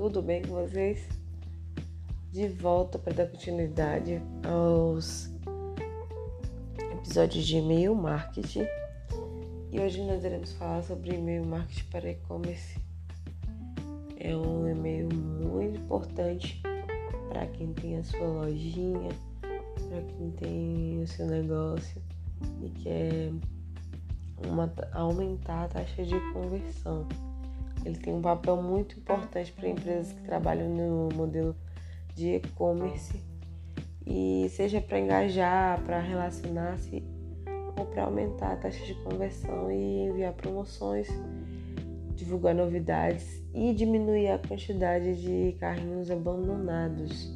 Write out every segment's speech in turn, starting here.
tudo bem com vocês? De volta para dar continuidade aos episódios de e-mail marketing. E hoje nós iremos falar sobre e-mail marketing para e-commerce. É um e-mail muito importante para quem tem a sua lojinha, para quem tem o seu negócio e quer uma, aumentar a taxa de conversão. Ele tem um papel muito importante para empresas que trabalham no modelo de e-commerce e seja para engajar, para relacionar-se ou para aumentar a taxa de conversão e enviar promoções, divulgar novidades e diminuir a quantidade de carrinhos abandonados.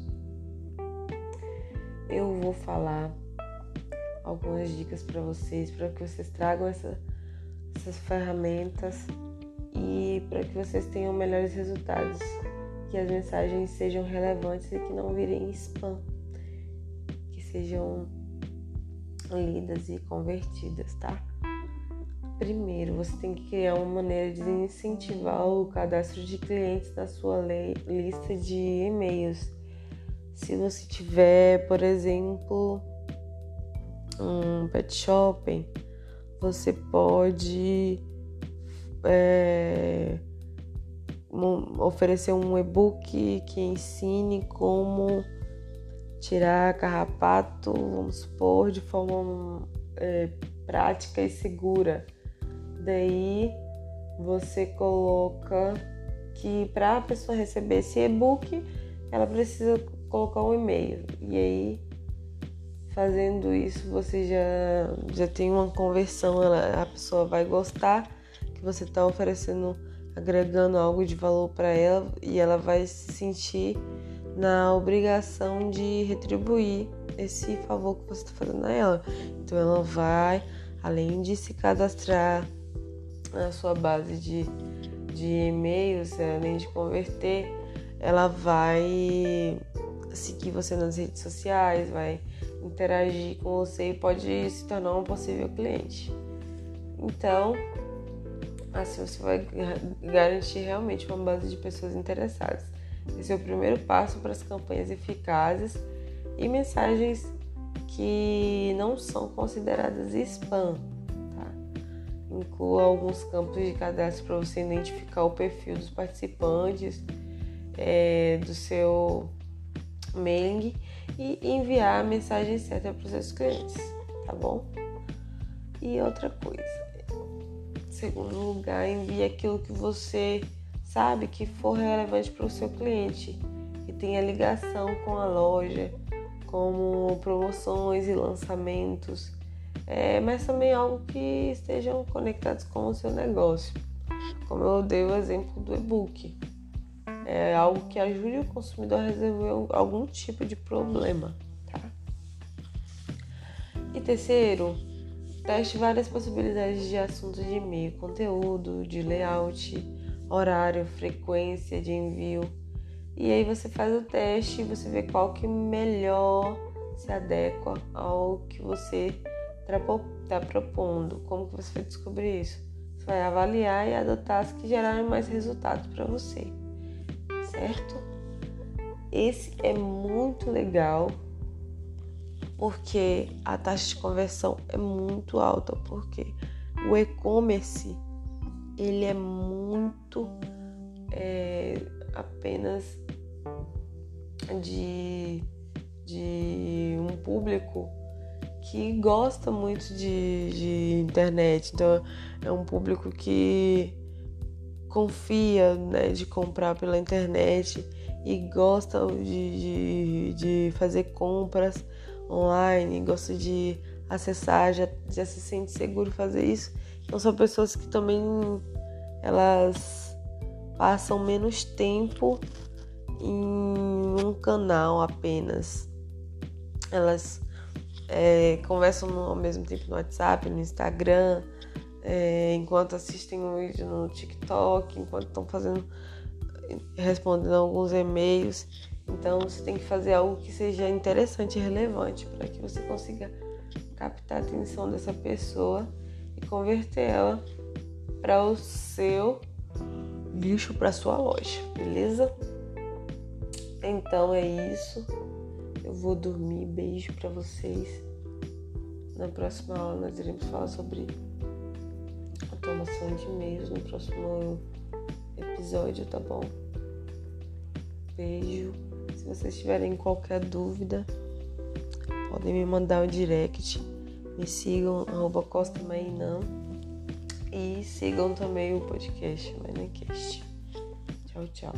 Eu vou falar algumas dicas para vocês, para que vocês tragam essa, essas ferramentas para que vocês tenham melhores resultados, que as mensagens sejam relevantes e que não virem spam, que sejam lidas e convertidas, tá? Primeiro, você tem que criar uma maneira de incentivar o cadastro de clientes na sua lista de e-mails. Se você tiver, por exemplo, um pet shopping, você pode é, um, oferecer um e-book que ensine como tirar carrapato, vamos supor, de forma é, prática e segura. Daí você coloca que para a pessoa receber esse e-book, ela precisa colocar um e-mail. E aí, fazendo isso, você já, já tem uma conversão, ela, a pessoa vai gostar você está oferecendo, agregando algo de valor para ela e ela vai se sentir na obrigação de retribuir esse favor que você está fazendo a ela. Então ela vai, além de se cadastrar na sua base de, de e-mails, além de converter, ela vai seguir você nas redes sociais, vai interagir com você e pode se tornar um possível cliente. Então, Assim você vai garantir realmente uma base de pessoas interessadas. Esse é o primeiro passo para as campanhas eficazes e mensagens que não são consideradas spam. Tá? Inclua alguns campos de cadastro para você identificar o perfil dos participantes é, do seu mailing e enviar a mensagem certa para os seus clientes, tá bom? E outra coisa, segundo lugar, envie aquilo que você sabe que for relevante para o seu cliente, que tenha ligação com a loja, como promoções e lançamentos, é, mas também algo que estejam conectados com o seu negócio. Como eu dei o exemplo do e-book. É algo que ajude o consumidor a resolver algum tipo de problema, tá? E terceiro, Teste várias possibilidades de assuntos de e-mail, conteúdo, de layout, horário, frequência de envio. E aí você faz o teste e você vê qual que melhor se adequa ao que você está propondo. Como que você vai descobrir isso? Você vai avaliar e adotar as que gerarem mais resultados para você, certo? Esse é muito legal porque a taxa de conversão é muito alta, porque o e-commerce ele é muito é, apenas de, de um público que gosta muito de, de internet, então é um público que confia né, de comprar pela internet e gosta de, de, de fazer compras online, gosta de acessar, já, já se sente seguro fazer isso. Então são pessoas que também elas passam menos tempo em um canal apenas. Elas é, conversam no, ao mesmo tempo no WhatsApp, no Instagram, é, enquanto assistem um vídeo no TikTok, enquanto estão fazendo, respondendo alguns e-mails. Então você tem que fazer algo que seja interessante e relevante para que você consiga captar a atenção dessa pessoa e converter ela para o seu nicho, para sua loja, beleza? Então é isso. Eu vou dormir. Beijo para vocês. Na próxima aula nós iremos falar sobre automação de e-mails no próximo episódio, tá bom? Beijo. Se vocês tiverem qualquer dúvida, podem me mandar um direct. Me sigam, arroba Costa Mainã. E sigam também o podcast Mainacast. Tchau, tchau.